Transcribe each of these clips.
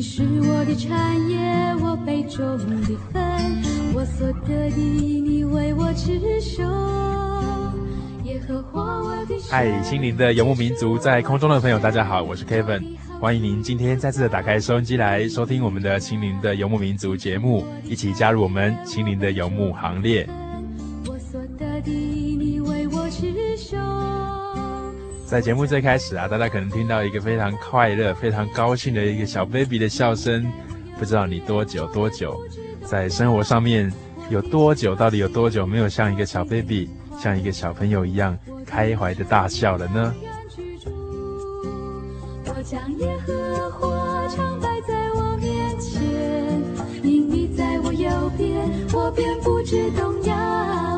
你是我的嗨，心灵的游牧民族，在空中的朋友，大家好，我是 Kevin，欢迎您今天再次的打开收音机来收听我们的心灵的游牧民族节目，一起加入我们心灵的游牧行列。在节目最开始啊，大家可能听到一个非常快乐、非常高兴的一个小 baby 的笑声，不知道你多久多久在生活上面有多久，到底有多久没有像一个小 baby，像一个小朋友一样。开怀的大笑了呢。我将耶和华常摆在我面前，因你在我右边，我便不知动摇。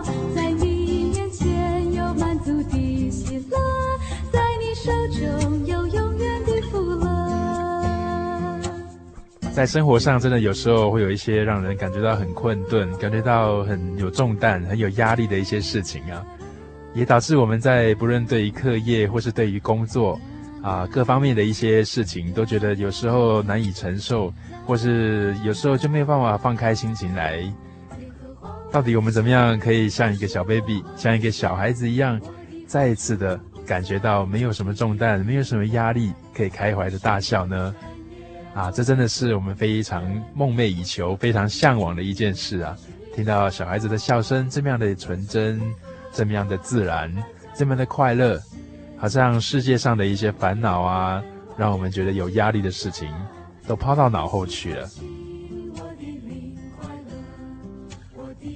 在生活上，真的有时候会有一些让人感觉到很困顿，感觉到很有重担、很有压力的一些事情啊。也导致我们在不论对于课业或是对于工作，啊各方面的一些事情，都觉得有时候难以承受，或是有时候就没有办法放开心情来。到底我们怎么样可以像一个小 baby，像一个小孩子一样，再一次的感觉到没有什么重担，没有什么压力，可以开怀的大笑呢？啊，这真的是我们非常梦寐以求、非常向往的一件事啊！听到小孩子的笑声，这么样的纯真。这么样的自然，这么的快乐，好像世界上的一些烦恼啊，让我们觉得有压力的事情，都抛到脑后去了。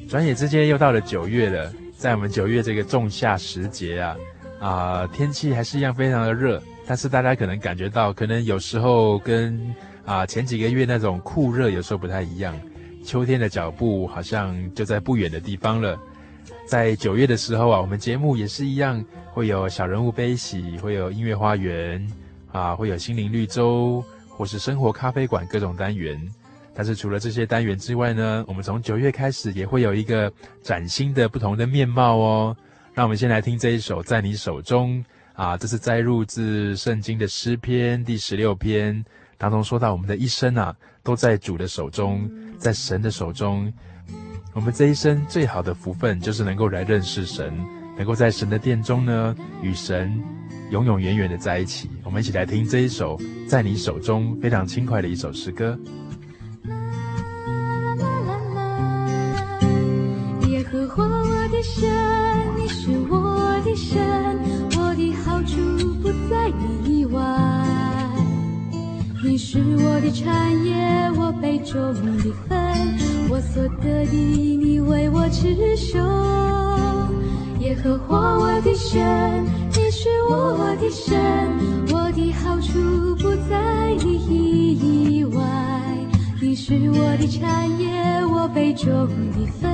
转眼之间又到了九月了，在我们九月这个仲夏时节啊，啊、天气还是一样非常的热，但是大家可能感觉到，可能有时候跟啊、前几个月那种酷热有时候不太一样，秋天的脚步好像就在不远的地方了。在九月的时候啊，我们节目也是一样，会有小人物悲喜，会有音乐花园啊，会有心灵绿洲，或是生活咖啡馆各种单元。但是除了这些单元之外呢，我们从九月开始也会有一个崭新的不同的面貌哦。让我们先来听这一首《在你手中》啊，这是摘录自圣经的诗篇第十六篇当中，说到我们的一生啊，都在主的手中，在神的手中。我们这一生最好的福分，就是能够来认识神，能够在神的殿中呢，与神永永远远的在一起。我们一起来听这一首在你手中非常轻快的一首诗歌。耶和华我的神，你是我的神，你是我的产业，我杯中的分。我所得的，你为我持守。耶和华我的神，你是我的神，我的好处不在你以外。你是我的产业，我杯中的分，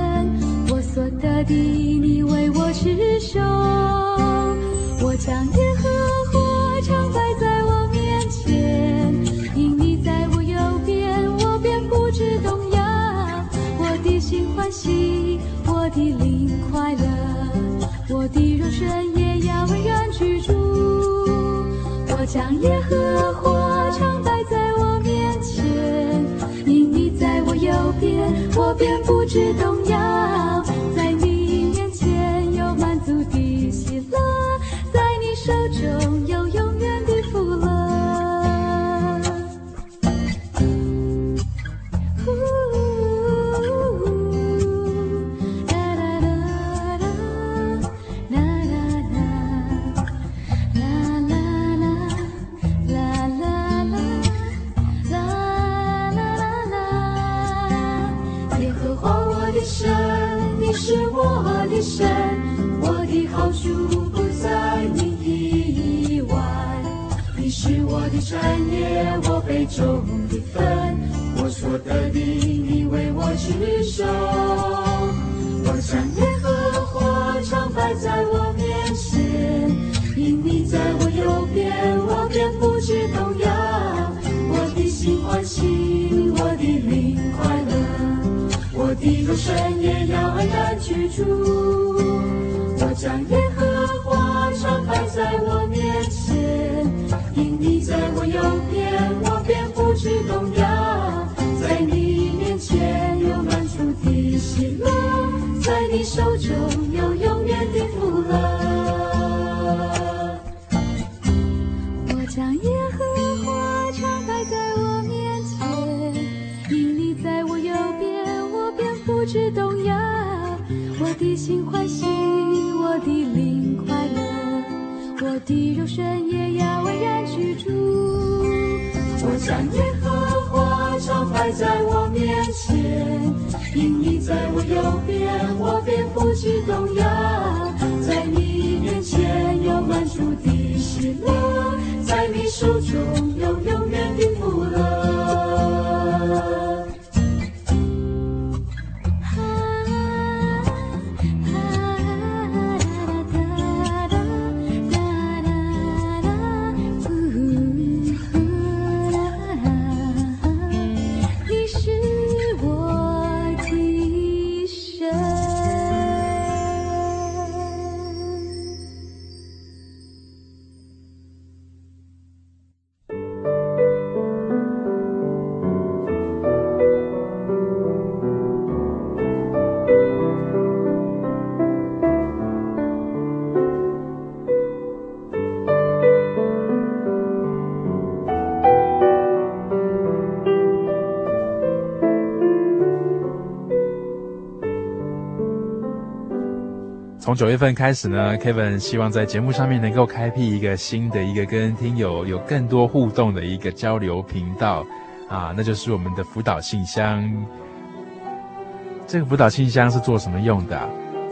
我所得的，你为我持守。我将耶和华常摆在心欢喜，我的灵快乐。我的肉身也要安然居住。我将耶和华常摆在我面前，因你在我右边，我便不知动摇。我所得的，你为我持守。我将耶和华常摆在我面前，因你在我右边，我便不致动摇。我的心欢喜，我的灵快乐。我的肉身也要安然居住。我将耶和华常摆在我面前，因你在我右边，我便不致动摇。你手中有永远的福乐。我将耶和华常摆在我面前，因你在我右边，我便不知动摇。我的心欢喜，我的灵快乐，我的肉身也要安然居住。我将耶和华常摆在我面前，因你在我右边，去动摇。从九月份开始呢，Kevin 希望在节目上面能够开辟一个新的一个跟听友有更多互动的一个交流频道，啊，那就是我们的辅导信箱。这个辅导信箱是做什么用的？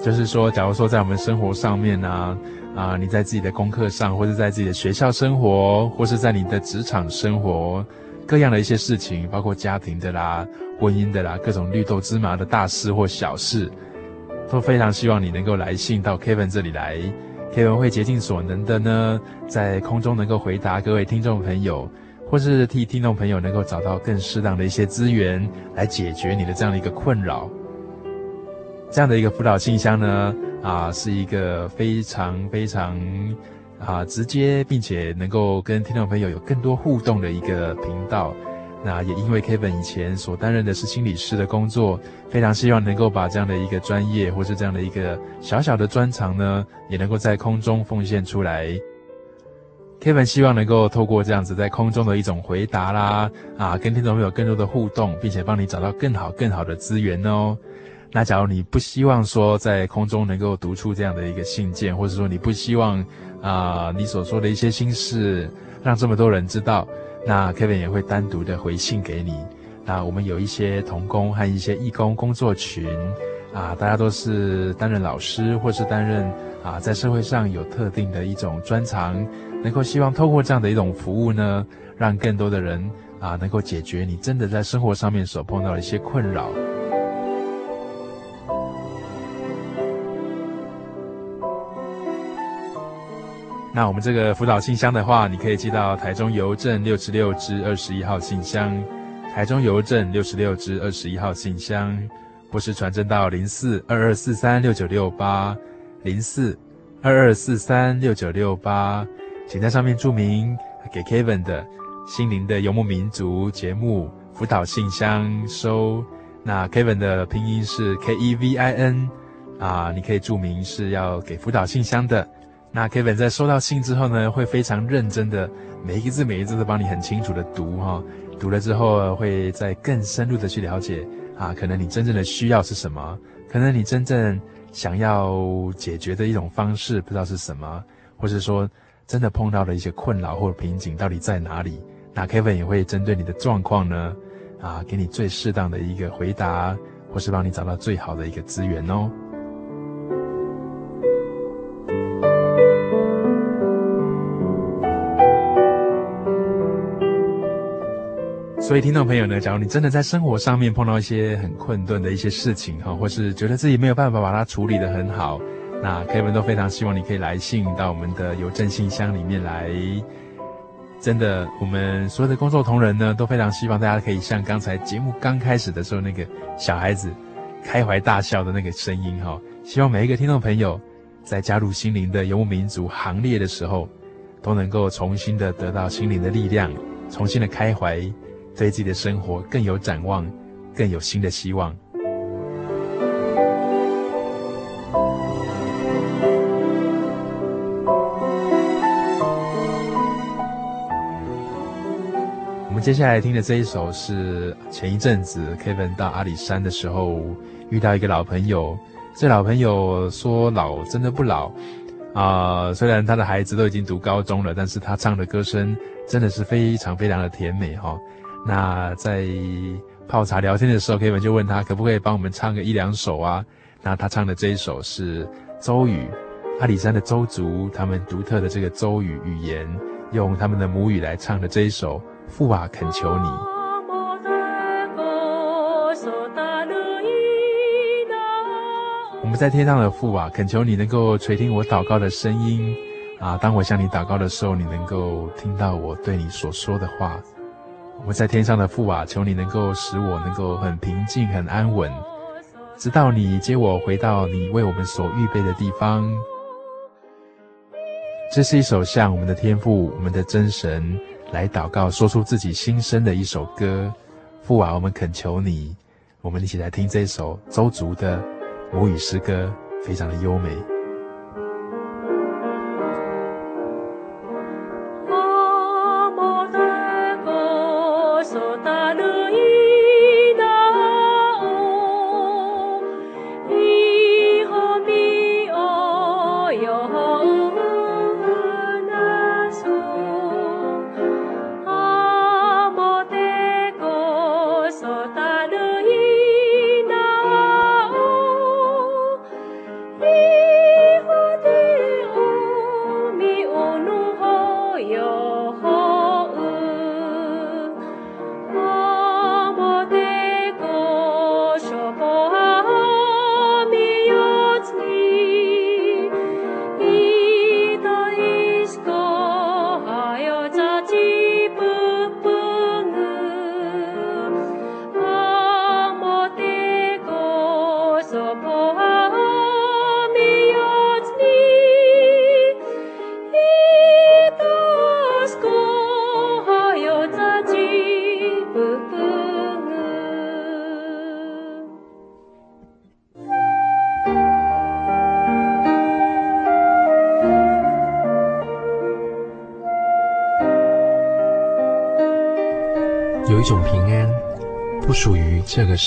就是说，假如说在我们生活上面呢，啊，你在自己的功课上，或者在自己的学校生活，或是在你的职场生活，各样的一些事情，包括家庭的啦、婚姻的啦，各种绿豆芝麻的大事或小事。都非常希望你能够来信到 Kevin 这里来，Kevin 会竭尽所能的呢，在空中能够回答各位听众朋友，或是替听众朋友能够找到更适当的一些资源来解决你的这样的一个困扰。这样的一个辅导信箱呢，啊，是一个非常非常啊直接，并且能够跟听众朋友有更多互动的一个频道。那也因为 Kevin 以前所担任的是心理师的工作，非常希望能够把这样的一个专业或是这样的一个小小的专长呢，也能够在空中奉献出来。Kevin 希望能够透过这样子在空中的一种回答啦，啊，跟听众朋友更多的互动，并且帮你找到更好更好的资源哦。那假如你不希望说在空中能够读出这样的一个信件，或者说你不希望啊你所说的一些心事让这么多人知道。那 Kevin 也会单独的回信给你。那我们有一些童工和一些义工工作群，啊，大家都是担任老师，或是担任啊，在社会上有特定的一种专长，能够希望透过这样的一种服务呢，让更多的人啊，能够解决你真的在生活上面所碰到的一些困扰。那我们这个辅导信箱的话，你可以寄到台中邮政六十六支二十一号信箱，台中邮政六十六支二十一号信箱。或是传真到零四二二四三六九六八零四二二四三六九六八，请在上面注明给 Kevin 的心灵的游牧民族节目辅导信箱收。那 Kevin 的拼音是 K E V I N 啊，你可以注明是要给辅导信箱的。那 Kevin 在收到信之后呢，会非常认真的每一个字每一个字都帮你很清楚的读哈，读了之后会再更深入的去了解。啊，可能你真正的需要是什么？可能你真正想要解决的一种方式不知道是什么，或是说真的碰到的一些困扰或者瓶颈到底在哪里？那 Kevin 也会针对你的状况呢，啊，给你最适当的一个回答，或是帮你找到最好的一个资源哦。所以，听众朋友呢，假如你真的在生活上面碰到一些很困顿的一些事情哈，或是觉得自己没有办法把它处理得很好，那 Kevin 都非常希望你可以来信到我们的邮政信箱里面来。真的，我们所有的工作同仁呢，都非常希望大家可以像刚才节目刚开始的时候那个小孩子开怀大笑的那个声音哈，希望每一个听众朋友在加入心灵的游牧民族行列的时候，都能够重新的得到心灵的力量，重新的开怀。对自己的生活更有展望，更有新的希望。我们接下来听的这一首是前一阵子 Kevin 到阿里山的时候遇到一个老朋友，这老朋友说老真的不老啊，虽然他的孩子都已经读高中了，但是他唱的歌声真的是非常非常的甜美哈。那在泡茶聊天的时候朋友们就问他可不可以帮我们唱个一两首啊？那他唱的这一首是邹语，阿里山的邹族，他们独特的这个邹语语言，用他们的母语来唱的这一首《父啊，恳求你》。我们在天上的父啊，恳求你能够垂听我祷告的声音啊！当我向你祷告的时候，你能够听到我对你所说的话。我在天上的父啊，求你能够使我能够很平静、很安稳，直到你接我回到你为我们所预备的地方。这是一首向我们的天父、我们的真神来祷告、说出自己心声的一首歌。父啊，我们恳求你，我们一起来听这首邹族的母语诗歌，非常的优美。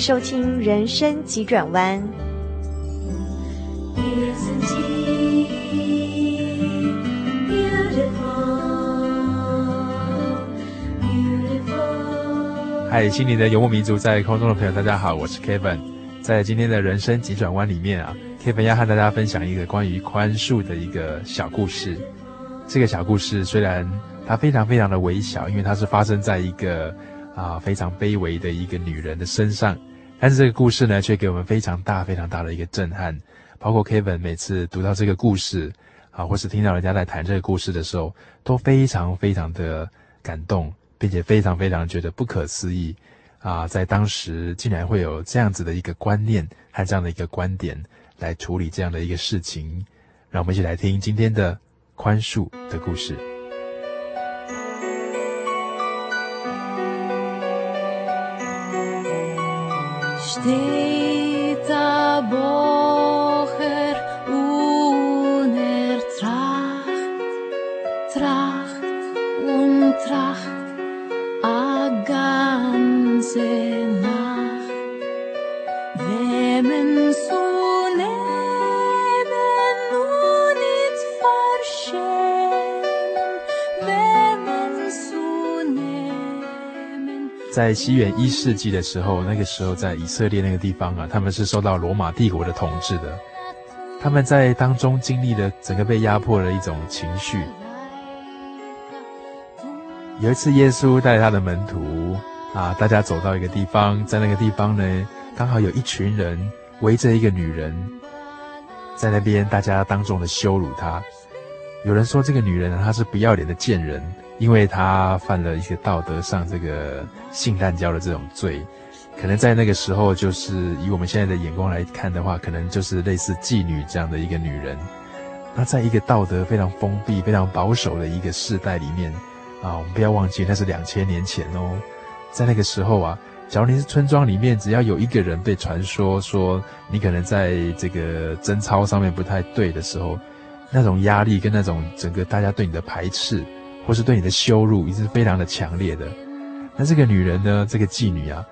收听人生急转弯。嗨，心灵的游牧民族，在空中的朋友，大家好，我是 Kevin。在今天的人生急转弯里面啊，Kevin 要和大家分享一个关于宽恕的一个小故事。这个小故事虽然它非常非常的微小，因为它是发生在一个啊非常卑微的一个女人的身上。但是这个故事呢，却给我们非常大、非常大的一个震撼。包括 Kevin 每次读到这个故事，啊，或是听到人家在谈这个故事的时候，都非常非常的感动，并且非常非常觉得不可思议。啊，在当时竟然会有这样子的一个观念和这样的一个观点来处理这样的一个事情。让我们一起来听今天的宽恕的故事。Stay tabor. 在西元一世纪的时候，那个时候在以色列那个地方啊，他们是受到罗马帝国的统治的。他们在当中经历了整个被压迫的一种情绪。有一次，耶稣带他的门徒啊，大家走到一个地方，在那个地方呢，刚好有一群人围着一个女人，在那边大家当众的羞辱她。有人说这个女人，她是不要脸的贱人。因为她犯了一些道德上这个性滥交的这种罪，可能在那个时候，就是以我们现在的眼光来看的话，可能就是类似妓女这样的一个女人。那在一个道德非常封闭、非常保守的一个世代里面，啊，我们不要忘记那是两千年前哦。在那个时候啊，假如你是村庄里面，只要有一个人被传说说你可能在这个贞操上面不太对的时候，那种压力跟那种整个大家对你的排斥。或是对你的羞辱，也是非常的强烈的。那这个女人呢？这个妓女啊，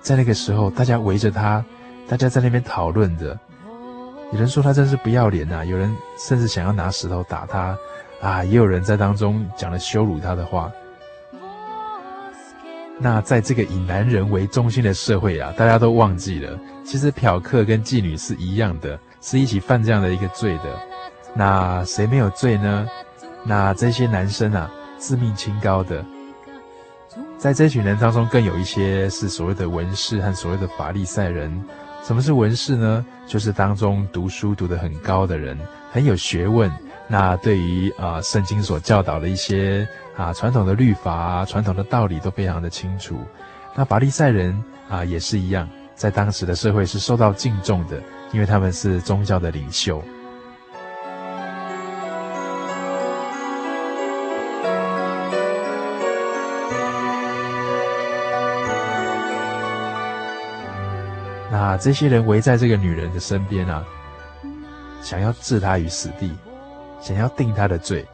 在那个时候，大家围着她，大家在那边讨论着。有人说她真是不要脸呐，有人甚至想要拿石头打她，啊，也有人在当中讲了羞辱他的话。那在这个以男人为中心的社会啊，大家都忘记了，其实嫖客跟妓女是一样的，是一起犯这样的一个罪的。那谁没有罪呢？那这些男生啊，自命清高的，在这群人当中，更有一些是所谓的文士和所谓的法利赛人。什么是文士呢？就是当中读书读得很高的人，很有学问。那对于啊圣经所教导的一些啊传统的律法啊、传统的道理都非常的清楚。那法利赛人啊也是一样，在当时的社会是受到敬重的，因为他们是宗教的领袖。把这些人围在这个女人的身边啊，想要置她于死地，想要定她的罪。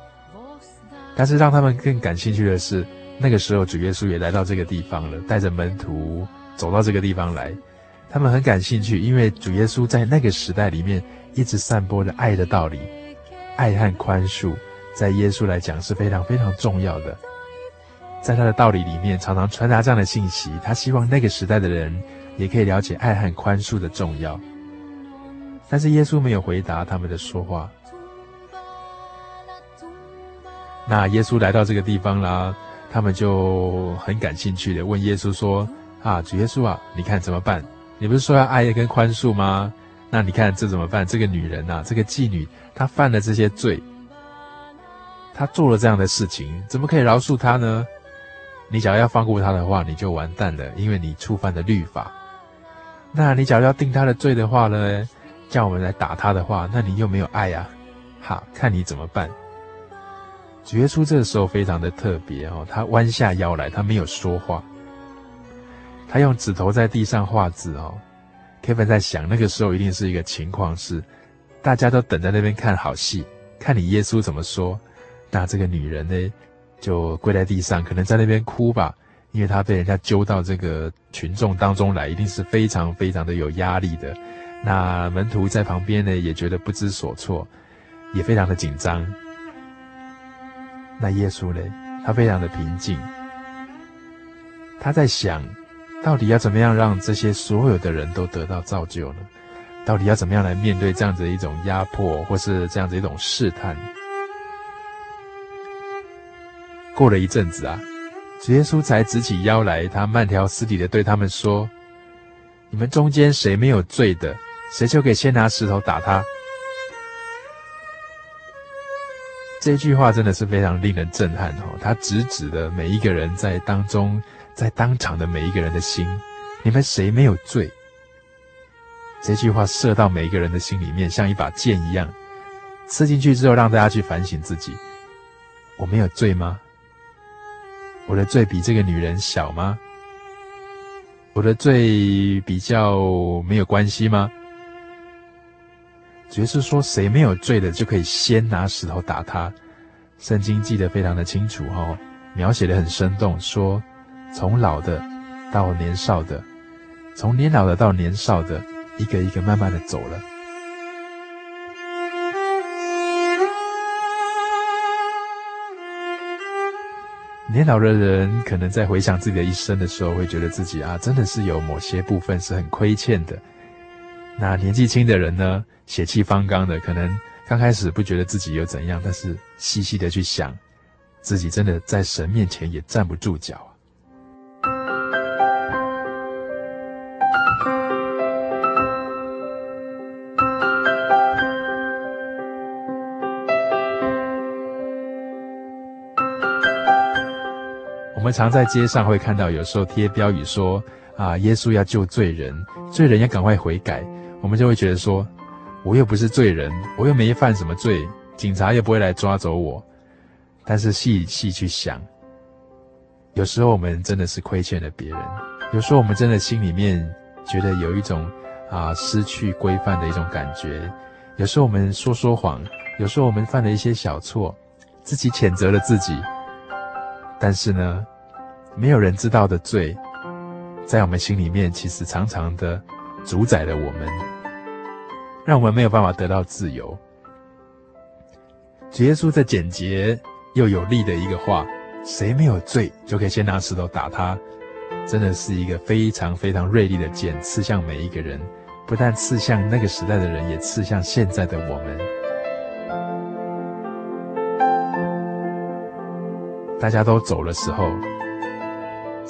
但是让他们更感兴趣的是，那个时候主耶稣也来到这个地方了，带着门徒走到这个地方来。他们很感兴趣，因为主耶稣在那个时代里面一直散播着爱的道理，爱和宽恕，在耶稣来讲是非常非常重要的。在他的道理里面，常常传达这样的信息。他希望那个时代的人。也可以了解爱和宽恕的重要，但是耶稣没有回答他们的说话。那耶稣来到这个地方啦，他们就很感兴趣的问耶稣说：“啊，主耶稣啊，你看怎么办？你不是说要爱跟宽恕吗？那你看这怎么办？这个女人呐，这个妓女，她犯了这些罪，她做了这样的事情，怎么可以饶恕她呢？你假如要放过她的话，你就完蛋了，因为你触犯了律法。”那你假如要定他的罪的话呢？叫我们来打他的话，那你又没有爱啊？好，看你怎么办。主耶稣这个时候非常的特别哦，他弯下腰来，他没有说话，他用指头在地上画字哦。Kevin 在想，那个时候一定是一个情况是，大家都等在那边看好戏，看你耶稣怎么说。那这个女人呢，就跪在地上，可能在那边哭吧。因为他被人家揪到这个群众当中来，一定是非常非常的有压力的。那门徒在旁边呢，也觉得不知所措，也非常的紧张。那耶稣呢，他非常的平静，他在想，到底要怎么样让这些所有的人都得到造就呢？到底要怎么样来面对这样子一种压迫，或是这样子一种试探？过了一阵子啊。主耶稣才直起腰来，他慢条斯理的对他们说：“你们中间谁没有罪的，谁就可以先拿石头打他。”这句话真的是非常令人震撼哦！他直指的每一个人在当中，在当场的每一个人的心，你们谁没有罪？这句话射到每一个人的心里面，像一把剑一样，刺进去之后，让大家去反省自己：我没有罪吗？我的罪比这个女人小吗？我的罪比较没有关系吗？爵士说，谁没有罪的就可以先拿石头打他。圣经记得非常的清楚哦，描写的很生动，说从老的到年少的，从年老的到年少的，一个一个慢慢的走了。年老的人可能在回想自己的一生的时候，会觉得自己啊，真的是有某些部分是很亏欠的。那年纪轻的人呢，血气方刚的，可能刚开始不觉得自己有怎样，但是细细的去想，自己真的在神面前也站不住脚。我们常在街上会看到，有时候贴标语说：“啊，耶稣要救罪人，罪人要赶快悔改。”我们就会觉得说：“我又不是罪人，我又没犯什么罪，警察又不会来抓走我。”但是细细去想，有时候我们真的是亏欠了别人，有时候我们真的心里面觉得有一种啊失去规范的一种感觉。有时候我们说说谎，有时候我们犯了一些小错，自己谴责了自己，但是呢，没有人知道的罪，在我们心里面，其实常常的主宰了我们，让我们没有办法得到自由。主耶稣这简洁又有力的一个话：“谁没有罪，就可以先拿石头打他。”真的是一个非常非常锐利的剑，刺向每一个人，不但刺向那个时代的人，也刺向现在的我们。大家都走的时候，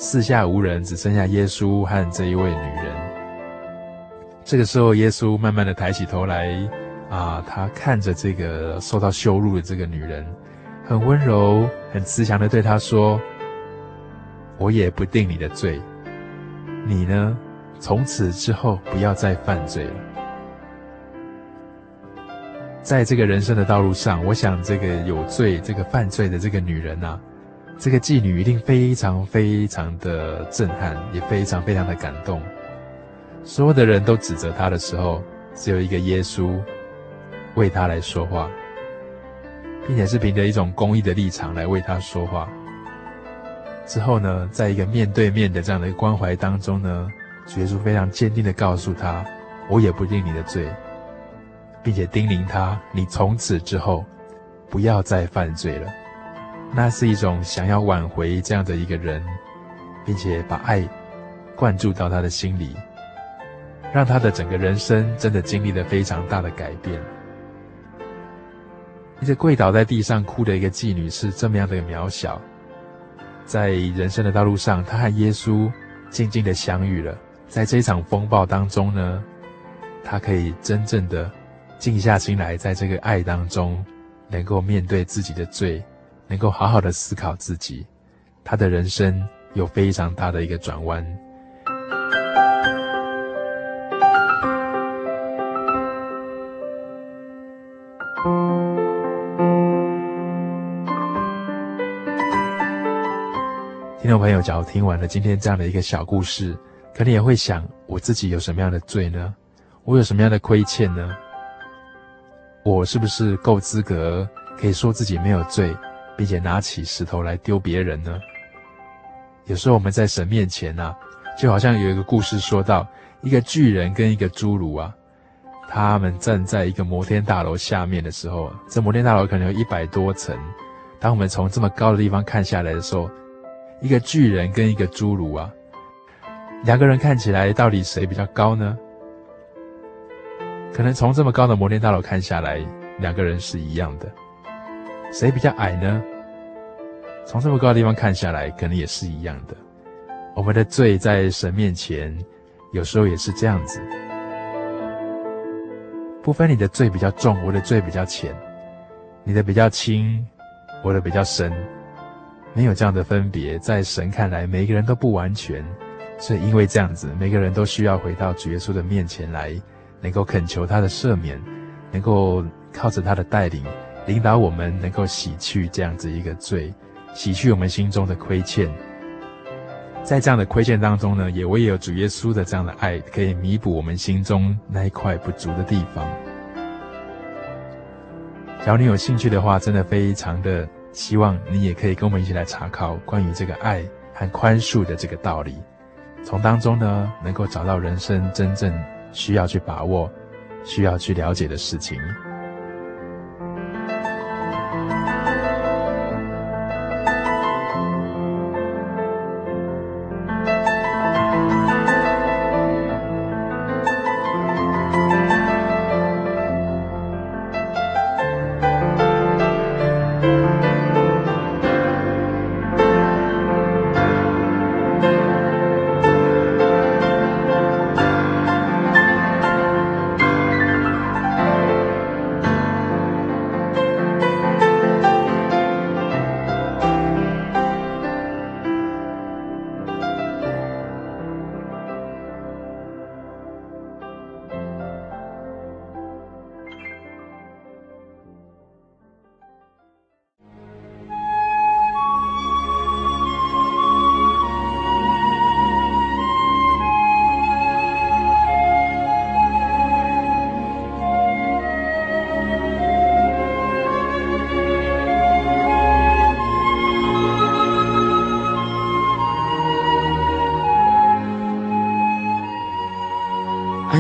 四下无人，只剩下耶稣和这一位女人。这个时候，耶稣慢慢的抬起头来，啊，他看着这个受到羞辱的这个女人，很温柔、很慈祥的对她说：“我也不定你的罪，你呢，从此之后不要再犯罪了。”在这个人生的道路上，我想这个有罪、这个犯罪的这个女人啊。这个妓女一定非常非常的震撼，也非常非常的感动。所有的人都指责她的时候，只有一个耶稣为她来说话，并且是凭着一种公义的立场来为她说话。之后呢，在一个面对面的这样的一个关怀当中呢，主耶稣非常坚定的告诉她：“我也不定你的罪，并且叮咛她，你从此之后不要再犯罪了。”那是一种想要挽回这样的一个人，并且把爱灌注到他的心里，让他的整个人生真的经历了非常大的改变。一个跪倒在地上哭的一个妓女是这么样的渺小，在人生的道路上，她和耶稣静静的相遇了。在这场风暴当中呢，她可以真正的静下心来，在这个爱当中，能够面对自己的罪。能够好好的思考自己，他的人生有非常大的一个转弯。听众朋友，假如听完了今天这样的一个小故事，可能也会想：我自己有什么样的罪呢？我有什么样的亏欠呢？我是不是够资格可以说自己没有罪？并且拿起石头来丢别人呢？有时候我们在神面前呐、啊，就好像有一个故事说到，一个巨人跟一个侏儒啊，他们站在一个摩天大楼下面的时候，这摩天大楼可能有一百多层。当我们从这么高的地方看下来的时候，一个巨人跟一个侏儒啊，两个人看起来到底谁比较高呢？可能从这么高的摩天大楼看下来，两个人是一样的。谁比较矮呢？从这么高的地方看下来，可能也是一样的。我们的罪在神面前，有时候也是这样子。不分你的罪比较重，我的罪比较浅；你的比较轻，我的比较深，没有这样的分别。在神看来，每一个人都不完全，所以因为这样子，每个人都需要回到主耶稣的面前来，能够恳求他的赦免，能够靠着他的带领。领导我们能够洗去这样子一个罪，洗去我们心中的亏欠。在这样的亏欠当中呢，也唯有主耶稣的这样的爱，可以弥补我们心中那一块不足的地方。假如你有兴趣的话，真的非常的希望你也可以跟我们一起来查考关于这个爱和宽恕的这个道理，从当中呢，能够找到人生真正需要去把握、需要去了解的事情。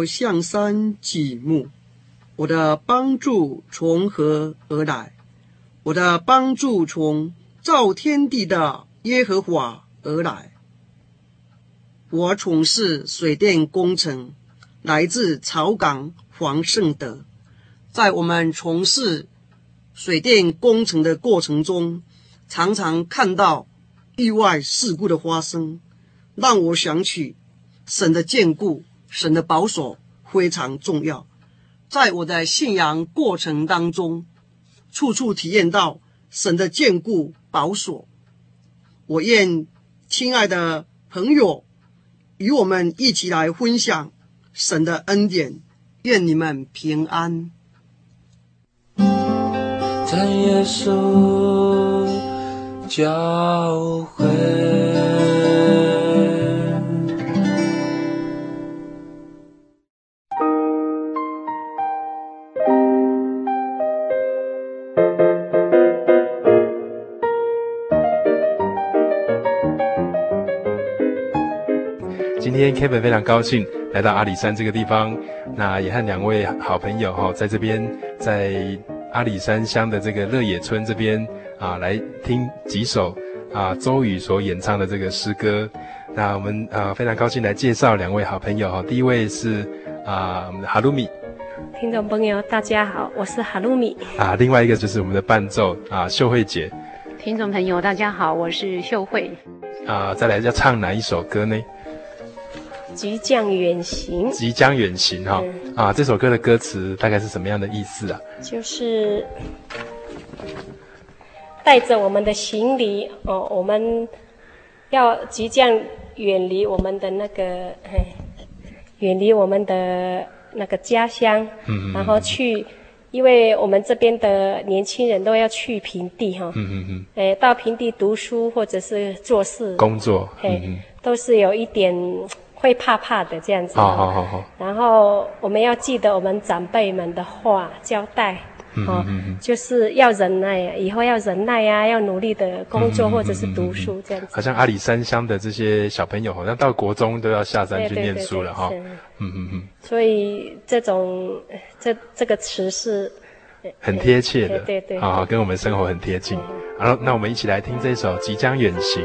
要向山举目，我的帮助从何而来？我的帮助从造天地的耶和华而来。我从事水电工程，来自草港黄胜德。在我们从事水电工程的过程中，常常看到意外事故的发生，让我想起神的眷顾。神的保守非常重要，在我的信仰过程当中，处处体验到神的眷顾保守。我愿亲爱的朋友与我们一起来分享神的恩典，愿你们平安。在耶稣教会。今天 Kevin 非常高兴来到阿里山这个地方，那也和两位好朋友哈，在这边在阿里山乡的这个乐野村这边啊，来听几首啊周宇所演唱的这个诗歌。那我们啊非常高兴来介绍两位好朋友哈，第一位是啊我们的哈鲁米，听众朋友大家好，我是哈鲁米啊，另外一个就是我们的伴奏啊秀慧姐，听众朋友大家好，我是秀慧。啊，再来要唱哪一首歌呢？即将远行，即将远行哈、嗯、啊！这首歌的歌词大概是什么样的意思啊？就是带着我们的行李哦，我们要即将远离我们的那个，远离我们的那个家乡，嗯，然后去，因为我们这边的年轻人都要去平地哈，嗯嗯嗯，哎，到平地读书或者是做事、工作，嘿，嗯、都是有一点。会怕怕的这样子，好好好好。然后我们要记得我们长辈们的话交代，嗯嗯嗯，就是要忍耐，以后要忍耐呀，要努力的工作或者是读书这样子。好像阿里山乡的这些小朋友，好像到国中都要下山去念书了哈。嗯嗯嗯。所以这种这这个词是很贴切的，对对，好好跟我们生活很贴近。好，那我们一起来听这首《即将远行》。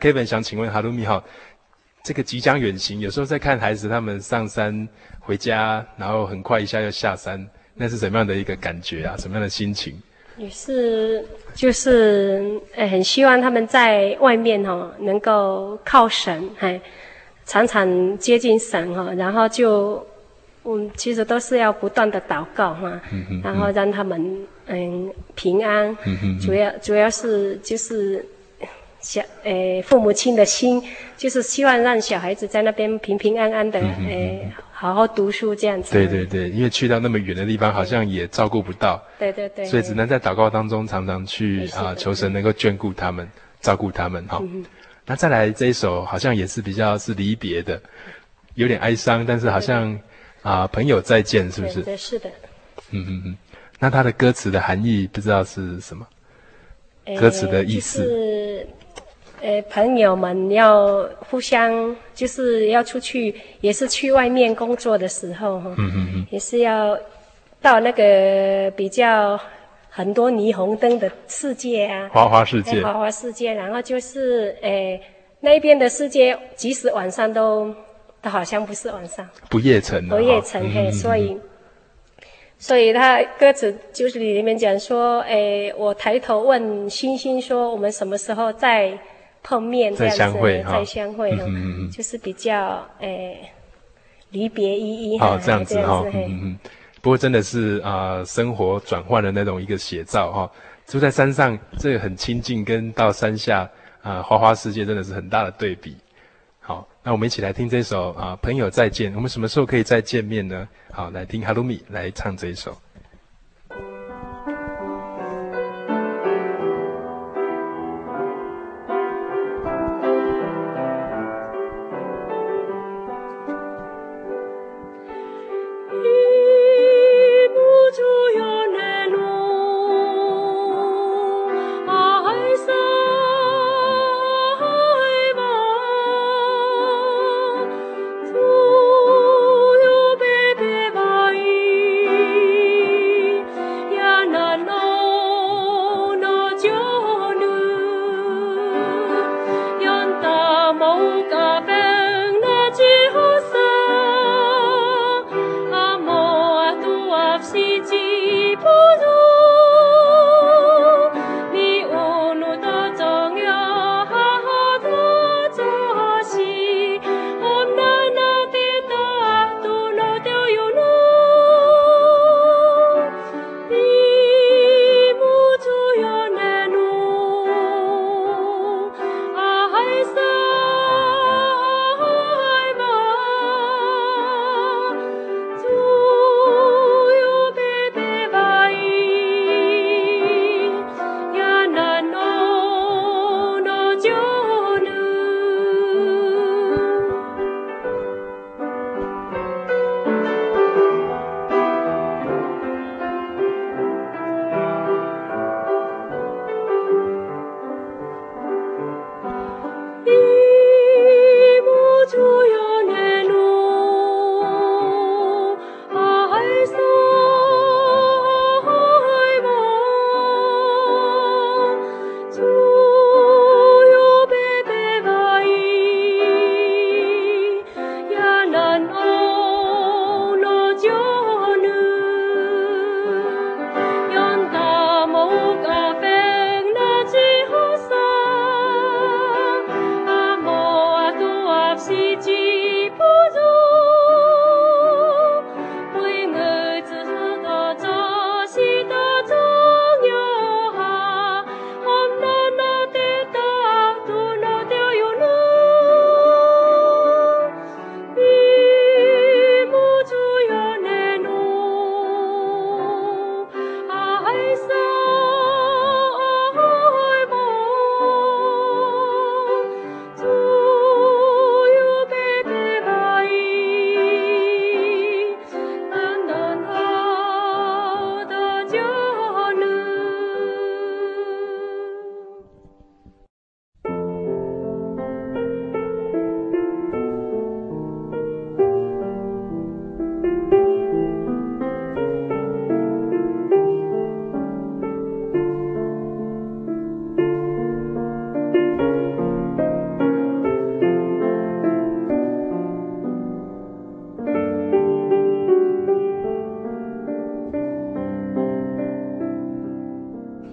Kevin 想请问哈鲁米哈，这个即将远行，有时候在看孩子他们上山回家，然后很快一下又下山，那是什么样的一个感觉啊？什么样的心情？也是，就是呃，很希望他们在外面哈、哦，能够靠神，嘿，常常接近神哈、哦，然后就，嗯，其实都是要不断的祷告哈，然后让他们嗯平安，嗯、主要主要是就是。小诶，父母亲的心就是希望让小孩子在那边平平安安的，诶、嗯嗯，好好读书这样子。对对对，因为去到那么远的地方，好像也照顾不到。对对对。所以只能在祷告当中，常常去啊，求神能够眷顾他们，照顾他们哈。嗯、那再来这一首，好像也是比较是离别的，有点哀伤，但是好像啊，朋友再见，是不是？对，是的。嗯嗯嗯。那它的歌词的含义不知道是什么？歌词的意思。就是呃，朋友们要互相，就是要出去，也是去外面工作的时候哈，嗯嗯嗯，也是要到那个比较很多霓虹灯的世界啊，花花世界，花花世界，然后就是呃那边的世界，即使晚上都都好像不是晚上，不夜城，不夜城嘿，嗯、所以所以他歌词就是里面讲说，诶，我抬头问星星说，我们什么时候再碰面这样子，再相会，再相会，嗯嗯，就是比较诶离别依依，哈这样子哈，嗯嗯。不过真的是啊、呃，生活转换的那种一个写照哈。住在山上，这个很亲近，跟到山下啊、呃，花花世界真的是很大的对比。好，那我们一起来听这首啊、呃，朋友再见。我们什么时候可以再见面呢？好，来听哈鲁米来唱这一首。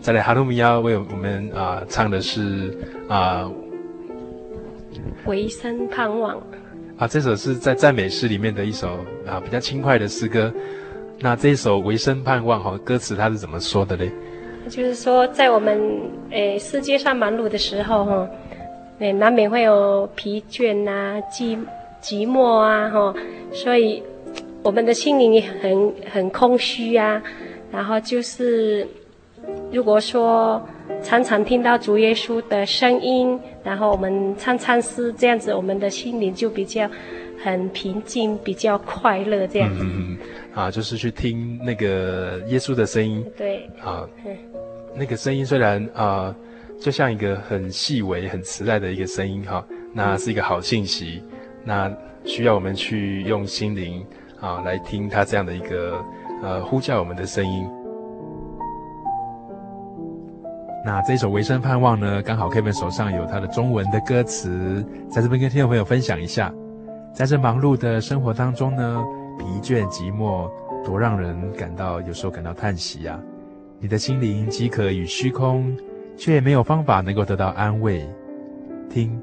再来哈鲁米亚为我们啊、呃、唱的是啊，唯生盼望。啊，这首是在赞美诗里面的一首啊比较轻快的诗歌。那这一首《唯生盼望》哈，歌词它是怎么说的嘞？就是说，在我们诶世界上忙碌的时候哈，诶难免会有疲倦啊、寂寂寞啊哈，所以我们的心灵也很很空虚啊。然后就是，如果说常常听到主耶稣的声音，然后我们唱唱诗，这样子我们的心灵就比较很平静，比较快乐这样子。嗯，啊，就是去听那个耶稣的声音。对。啊，那个声音虽然啊，就像一个很细微、很慈爱的一个声音哈，那是一个好信息，那需要我们去用心灵啊来听他这样的一个。呃，呼叫我们的声音。那这首《唯生盼望》呢，刚好 Kevin 手上有他的中文的歌词，在这边跟听众朋友分享一下。在这忙碌的生活当中呢，疲倦寂寞，多让人感到有时候感到叹息、啊。你的心灵饥渴与虚空，却也没有方法能够得到安慰。听，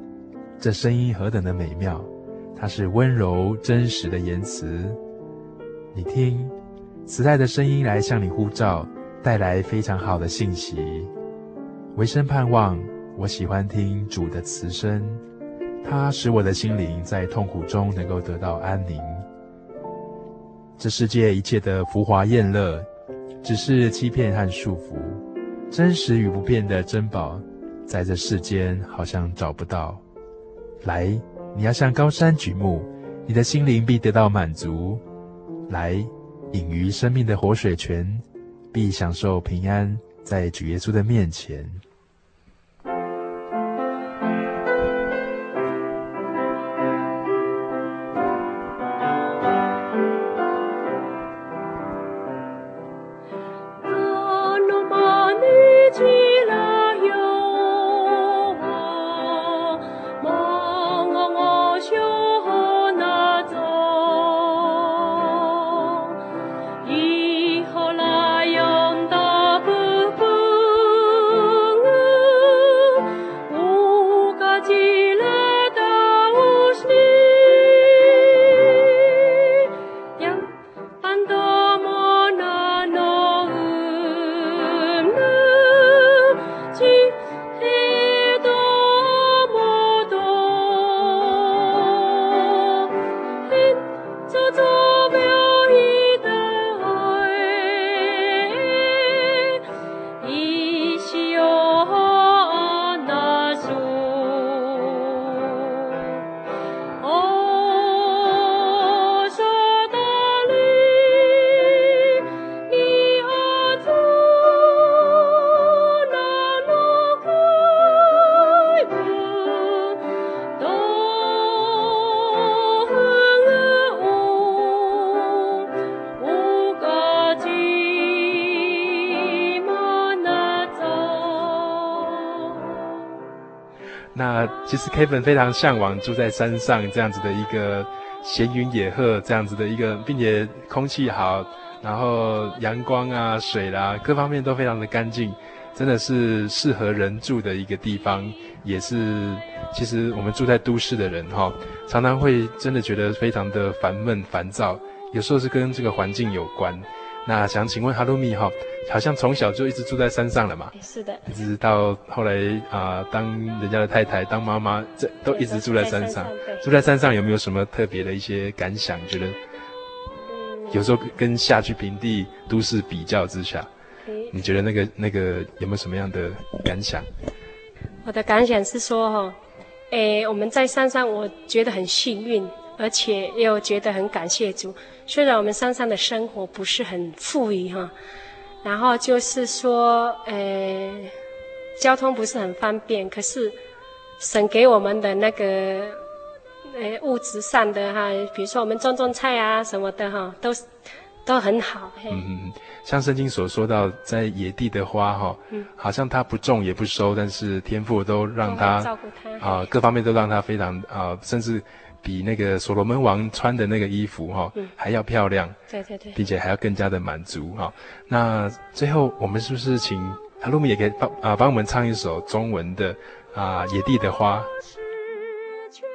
这声音何等的美妙，它是温柔真实的言辞。你听。慈爱的声音来向你呼召，带来非常好的信息。唯生盼望，我喜欢听主的慈声，它使我的心灵在痛苦中能够得到安宁。这世界一切的浮华宴乐，只是欺骗和束缚。真实与不变的珍宝，在这世间好像找不到。来，你要向高山举目，你的心灵必得到满足。来。饮于生命的活水泉，必享受平安，在主耶稣的面前。其实 Kevin 非常向往住在山上这样子的一个闲云野鹤这样子的一个，并且空气好，然后阳光啊、水啦，各方面都非常的干净，真的是适合人住的一个地方。也是，其实我们住在都市的人哈，常常会真的觉得非常的烦闷、烦躁，有时候是跟这个环境有关。那想请问哈鲁米哈，好像从小就一直住在山上了嘛？是的，一直到后来啊、呃，当人家的太太，当妈妈，这都一直住在山上。住在山上有没有什么特别的一些感想？觉得有时候跟下去平地都市比较之下，你觉得那个那个有没有什么样的感想？我的感想是说哈，诶，我们在山上，我觉得很幸运。而且又觉得很感谢主，虽然我们山上的生活不是很富裕哈，然后就是说，呃，交通不是很方便，可是省给我们的那个，呃，物质上的哈，比如说我们种种菜啊什么的哈，都都很好。嗯，像圣经所说到，在野地的花哈，嗯，好像它不种也不收，但是天父都让它照顾它啊，各方面都让它非常啊，甚至。比那个所罗门王穿的那个衣服哈、哦嗯、还要漂亮，对对对，并且还要更加的满足哈、哦。那最后我们是不是请哈鲁米也可以帮啊帮我们唱一首中文的啊野地的花。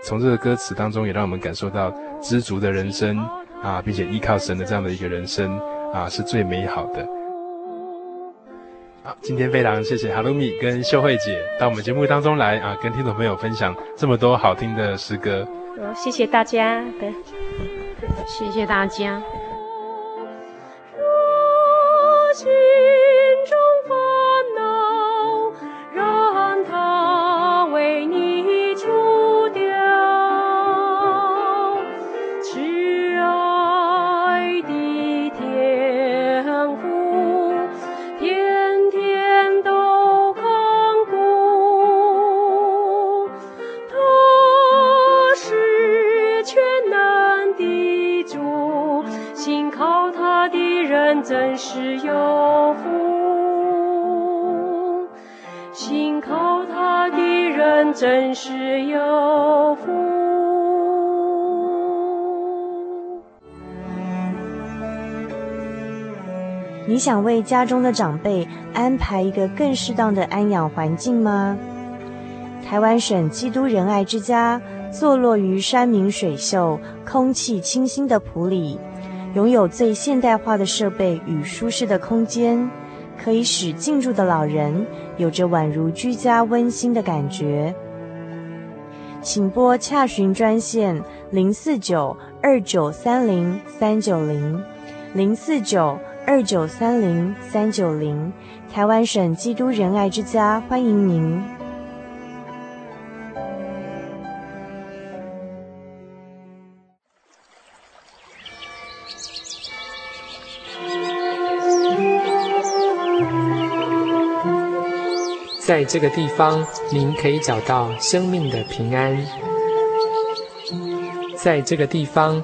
从这个歌词当中，也让我们感受到知足的人生啊，并且依靠神的这样的一个人生啊，是最美好的。好，今天非常谢谢哈鲁米跟秀慧姐到我们节目当中来啊，跟听众朋友分享这么多好听的诗歌。好，谢谢大家，对，谢谢大家。你想为家中的长辈安排一个更适当的安养环境吗？台湾省基督仁爱之家坐落于山明水秀、空气清新的埔里。拥有最现代化的设备与舒适的空间，可以使进驻的老人有着宛如居家温馨的感觉。请拨洽询专线零四九二九三零三九零零四九二九三零三九零，台湾省基督仁爱之家欢迎您。在这个地方，您可以找到生命的平安。在这个地方，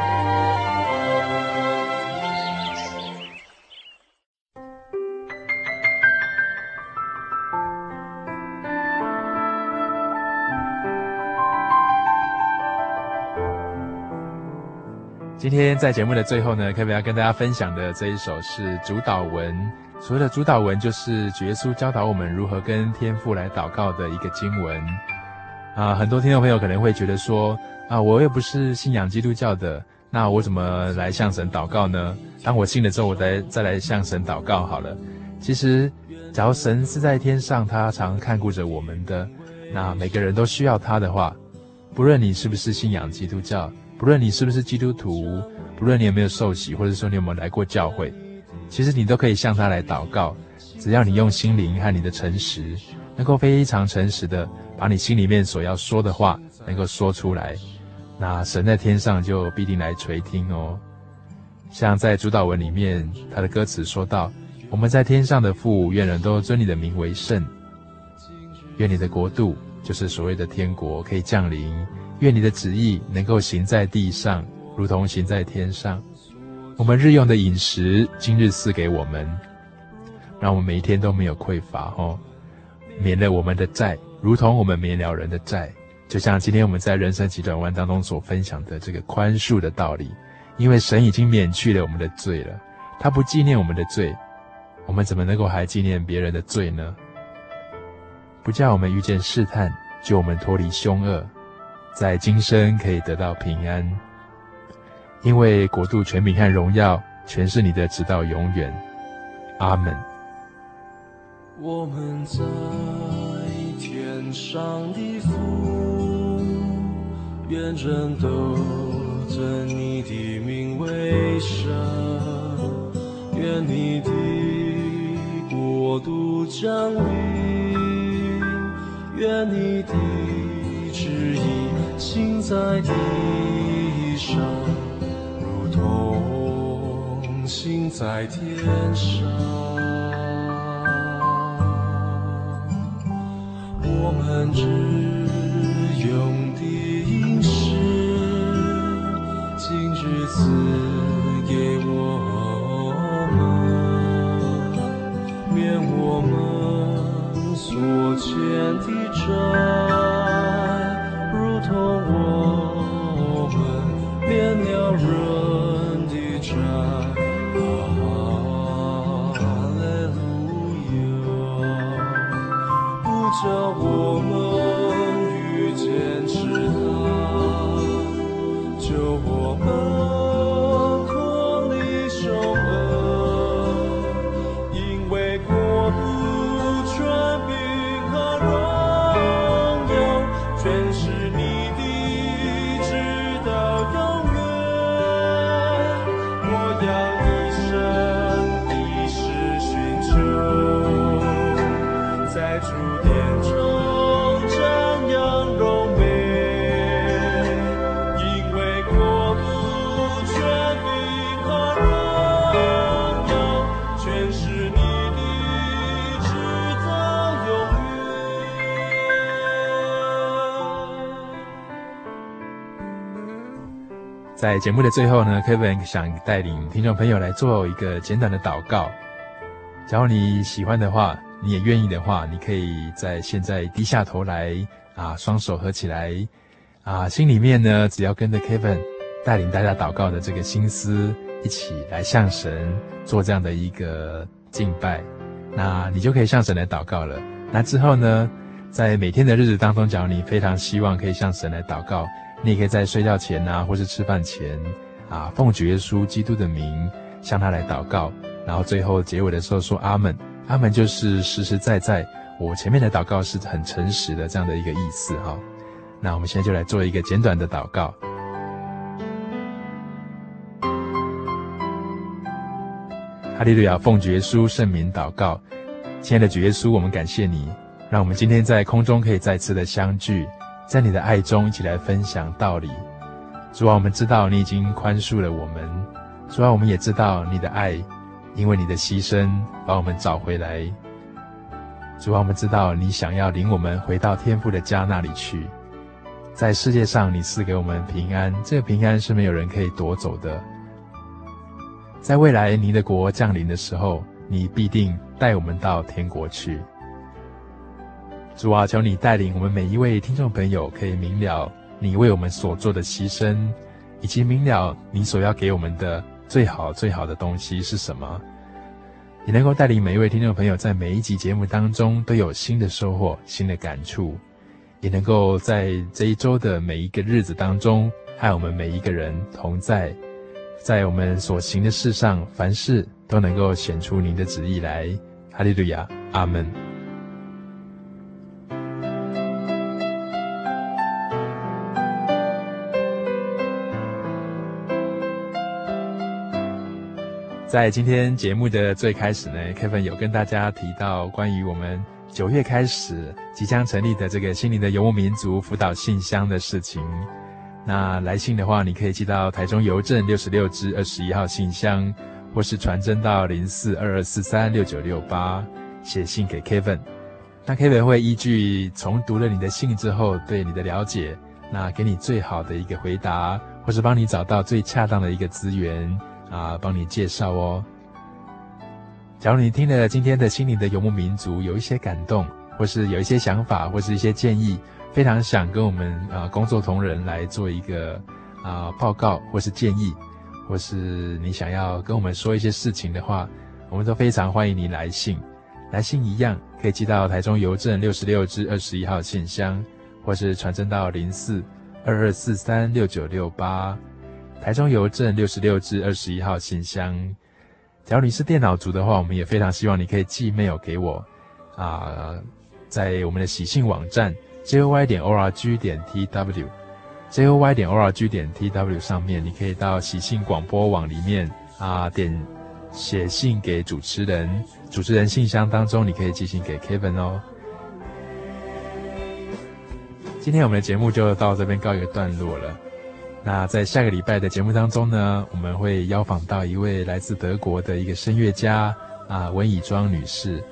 今天在节目的最后呢，可不可以要跟大家分享的这一首是主祷文。所谓的主祷文，就是主耶稣教导我们如何跟天父来祷告的一个经文。啊，很多听众朋友可能会觉得说，啊，我又不是信仰基督教的，那我怎么来向神祷告呢？当我信了之后，我再再来向神祷告好了。其实，假如神是在天上，他常看顾着我们的，那每个人都需要他的话，不论你是不是信仰基督教，不论你是不是基督徒，不论你有没有受洗，或者说你有没有来过教会，其实你都可以向他来祷告，只要你用心灵和你的诚实，能够非常诚实的。把你心里面所要说的话能够说出来，那神在天上就必定来垂听哦。像在主祷文里面，他的歌词说道：“我们在天上的父，愿人都尊你的名为圣。愿你的国度，就是所谓的天国，可以降临。愿你的旨意能够行在地上，如同行在天上。我们日用的饮食，今日赐给我们，让我们每一天都没有匮乏哦，免了我们的债。”如同我们免了人的债，就像今天我们在人生急转弯当中所分享的这个宽恕的道理，因为神已经免去了我们的罪了，他不纪念我们的罪，我们怎么能够还纪念别人的罪呢？不叫我们遇见试探，救我们脱离凶恶，在今生可以得到平安，因为国度、权柄和荣耀全是你的，直到永远。阿门。我们在。天上的父，愿人都尊你的名为圣，愿你的国度降临，愿你的旨意行在地上，如同行在天上。我们只用的应是今日此。不见的真在节目的最后呢，Kevin 想带领听众朋友来做一个简短的祷告。假如你喜欢的话，你也愿意的话，你可以在现在低下头来啊，双手合起来啊，心里面呢，只要跟着 Kevin 带领大家祷告的这个心思，一起来向神做这样的一个敬拜，那你就可以向神来祷告了。那之后呢，在每天的日子当中，假如你非常希望可以向神来祷告，你也可以在睡觉前啊，或是吃饭前啊，奉主耶稣基督的名向他来祷告，然后最后结尾的时候说阿门。阿门就是实实在在，我前面的祷告是很诚实的这样的一个意思哈。那我们现在就来做一个简短的祷告。哈利路亚，奉主耶稣圣名祷告，亲爱的主耶稣，我们感谢你，让我们今天在空中可以再次的相聚，在你的爱中一起来分享道理。主啊，我们知道你已经宽恕了我们，主啊，我们也知道你的爱，因为你的牺牲把我们找回来。主啊，我们知道你想要领我们回到天父的家那里去，在世界上你赐给我们平安，这个平安是没有人可以夺走的。在未来，你的国降临的时候，你必定带我们到天国去。主啊，求你带领我们每一位听众朋友，可以明了你为我们所做的牺牲，以及明了你所要给我们的最好最好的东西是什么。也能够带领每一位听众朋友，在每一集节目当中都有新的收获、新的感触，也能够在这一周的每一个日子当中，和我们每一个人同在。在我们所行的事上，凡事都能够显出您的旨意来。哈利路亚，阿门。在今天节目的最开始呢，Kevin 有跟大家提到关于我们九月开始即将成立的这个心灵的游牧民族辅导信箱的事情。那来信的话，你可以寄到台中邮政六十六支二十一号信箱，或是传真到零四二二四三六九六八，写信给 Kevin。那 Kevin 会依据从读了你的信之后对你的了解，那给你最好的一个回答，或是帮你找到最恰当的一个资源啊，帮你介绍哦。假如你听了今天的心灵的游牧民族，有一些感动，或是有一些想法，或是一些建议。非常想跟我们啊工作同仁来做一个啊报告，或是建议，或是你想要跟我们说一些事情的话，我们都非常欢迎你来信。来信一样可以寄到台中邮政六十六至二十一号信箱，或是传真到零四二二四三六九六八，台中邮政六十六至二十一号信箱。假如你是电脑族的话，我们也非常希望你可以寄 mail 给我啊，在我们的喜信网站。joy 点 org 点 tw，joy 点 org 点 tw 上面，你可以到喜信广播网里面啊，点写信给主持人，主持人信箱当中，你可以寄信给 Kevin 哦。今天我们的节目就到这边告一个段落了。那在下个礼拜的节目当中呢，我们会邀访到一位来自德国的一个声乐家啊，温以庄女士。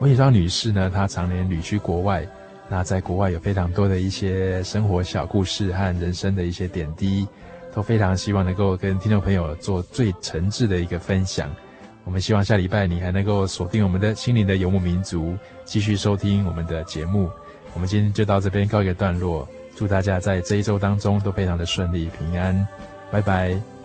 温以庄女士呢，她常年旅居国外。那在国外有非常多的一些生活小故事和人生的一些点滴，都非常希望能够跟听众朋友做最诚挚的一个分享。我们希望下礼拜你还能够锁定我们的心灵的游牧民族，继续收听我们的节目。我们今天就到这边告一个段落，祝大家在这一周当中都非常的顺利平安，拜拜。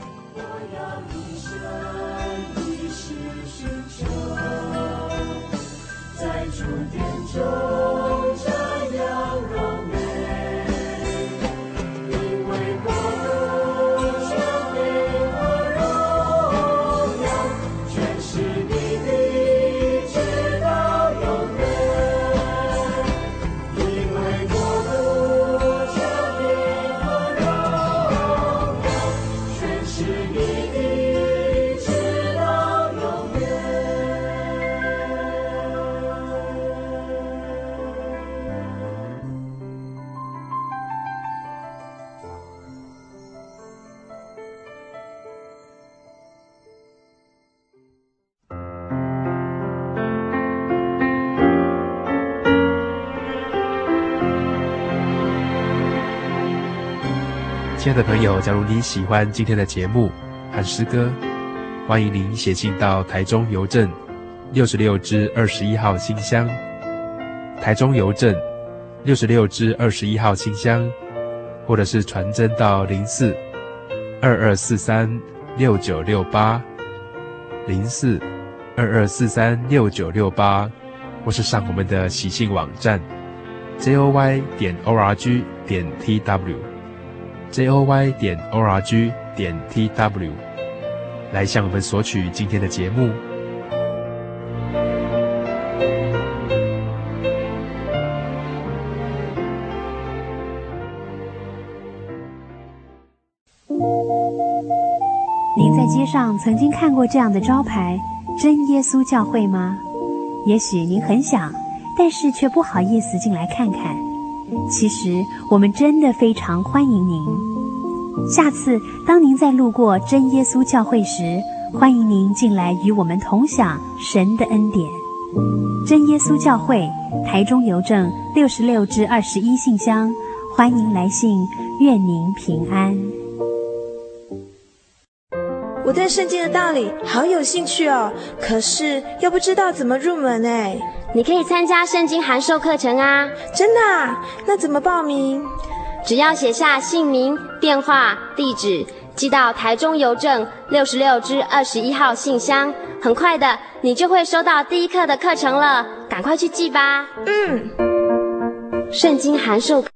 亲爱的朋友，假如你喜欢今天的节目和诗歌，欢迎您写信到台中邮政六十六支二十一号信箱。台中邮政六十六支二十一号信箱，或者是传真到零四二二四三六九六八零四二二四三六九六八，或是上我们的喜信网站 j o y 点 o r g 点 t w j o y 点 o r g 点 t w 来向我们索取今天的节目。您在街上曾经看过这样的招牌“真耶稣教会”吗？也许您很想，但是却不好意思进来看看。其实我们真的非常欢迎您。下次当您再路过真耶稣教会时，欢迎您进来与我们同享神的恩典。真耶稣教会，台中邮政六十六至二十一信箱，欢迎来信，愿您平安。我对圣经的道理好有兴趣哦，可是又不知道怎么入门哎。你可以参加圣经函授课程啊！真的啊？那怎么报名？只要写下姓名、电话、地址，寄到台中邮政六十六至二十一号信箱，很快的，你就会收到第一课的课程了。赶快去寄吧！嗯，圣经函授课。